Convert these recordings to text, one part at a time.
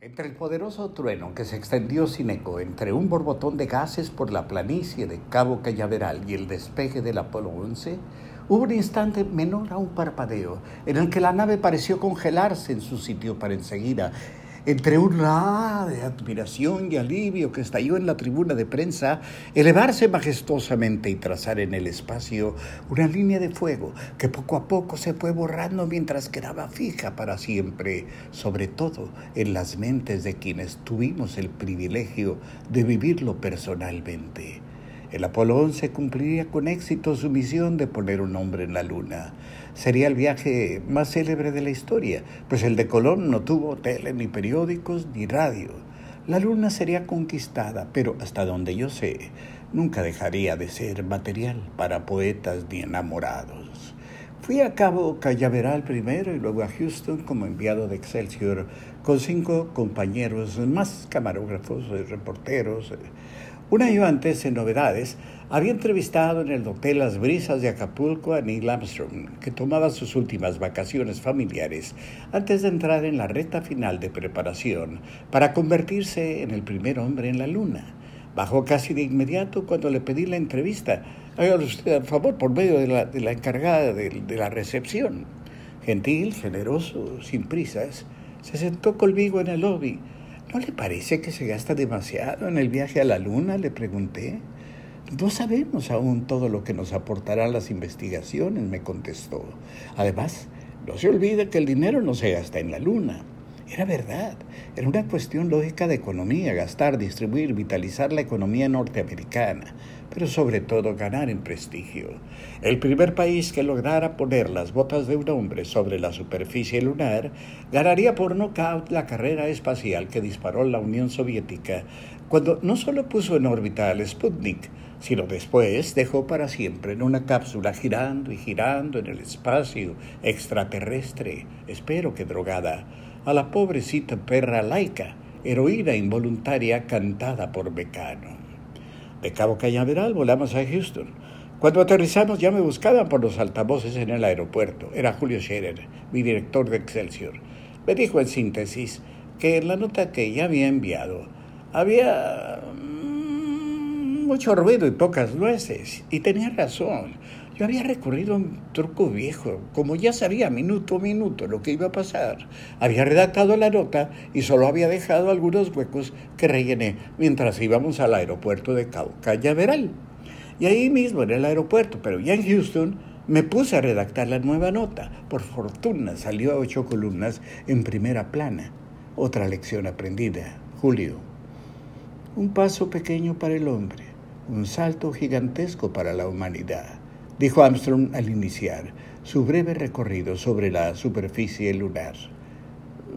Entre el poderoso trueno que se extendió sin eco entre un borbotón de gases por la planicie de Cabo Cañaveral y el despegue del Apolo 11, hubo un instante menor a un parpadeo en el que la nave pareció congelarse en su sitio para enseguida entre un la de admiración y alivio que estalló en la tribuna de prensa, elevarse majestuosamente y trazar en el espacio una línea de fuego que poco a poco se fue borrando mientras quedaba fija para siempre, sobre todo en las mentes de quienes tuvimos el privilegio de vivirlo personalmente. El Apolo 11 cumpliría con éxito su misión de poner un hombre en la Luna. Sería el viaje más célebre de la historia, pues el de Colón no tuvo tele, ni periódicos, ni radio. La Luna sería conquistada, pero hasta donde yo sé, nunca dejaría de ser material para poetas ni enamorados. Fui a Cabo Cañaveral primero y luego a Houston como enviado de Excelsior con cinco compañeros más camarógrafos, y reporteros. Un año antes, en Novedades, había entrevistado en el Hotel Las Brisas de Acapulco a Neil Armstrong, que tomaba sus últimas vacaciones familiares antes de entrar en la reta final de preparación para convertirse en el primer hombre en la Luna. Bajó casi de inmediato cuando le pedí la entrevista. Hágalo usted, por favor, por medio de la, de la encargada de, de la recepción. Gentil, generoso, sin prisas, se sentó conmigo en el lobby ¿No le parece que se gasta demasiado en el viaje a la Luna? Le pregunté. No sabemos aún todo lo que nos aportarán las investigaciones, me contestó. Además, no se olvide que el dinero no se gasta en la Luna. Era verdad, era una cuestión lógica de economía, gastar, distribuir, vitalizar la economía norteamericana, pero sobre todo ganar en prestigio. El primer país que lograra poner las botas de un hombre sobre la superficie lunar ganaría por nocaut la carrera espacial que disparó la Unión Soviética cuando no solo puso en órbita al Sputnik, sino después dejó para siempre en una cápsula girando y girando en el espacio extraterrestre, espero que drogada, a la pobrecita perra laica, heroína involuntaria cantada por Mecano. De Cabo Cañaveral volamos a Houston. Cuando aterrizamos ya me buscaban por los altavoces en el aeropuerto. Era Julio Scherer, mi director de Excelsior. Me dijo en síntesis que en la nota que ya había enviado había mm, mucho ruido y pocas nueces. Y tenía razón. Yo había recurrido a un truco viejo, como ya sabía minuto a minuto lo que iba a pasar. Había redactado la nota y solo había dejado algunos huecos que rellené mientras íbamos al aeropuerto de Cauca Cañaveral. Y ahí mismo en el aeropuerto, pero ya en Houston, me puse a redactar la nueva nota. Por fortuna salió a ocho columnas en primera plana. Otra lección aprendida. Julio. Un paso pequeño para el hombre, un salto gigantesco para la humanidad dijo Armstrong al iniciar su breve recorrido sobre la superficie lunar.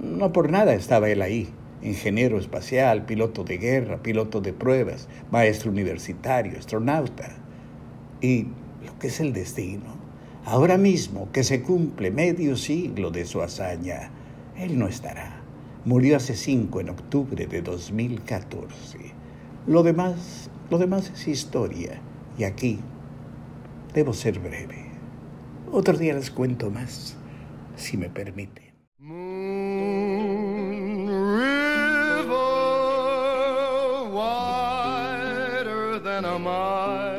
No por nada estaba él ahí, ingeniero espacial, piloto de guerra, piloto de pruebas, maestro universitario, astronauta. Y lo que es el destino, ahora mismo que se cumple medio siglo de su hazaña, él no estará. Murió hace cinco en octubre de 2014. Lo demás, lo demás es historia. Y aquí Debo ser breve. Otro día les cuento más, si me permite. Moon river, wider than a mile.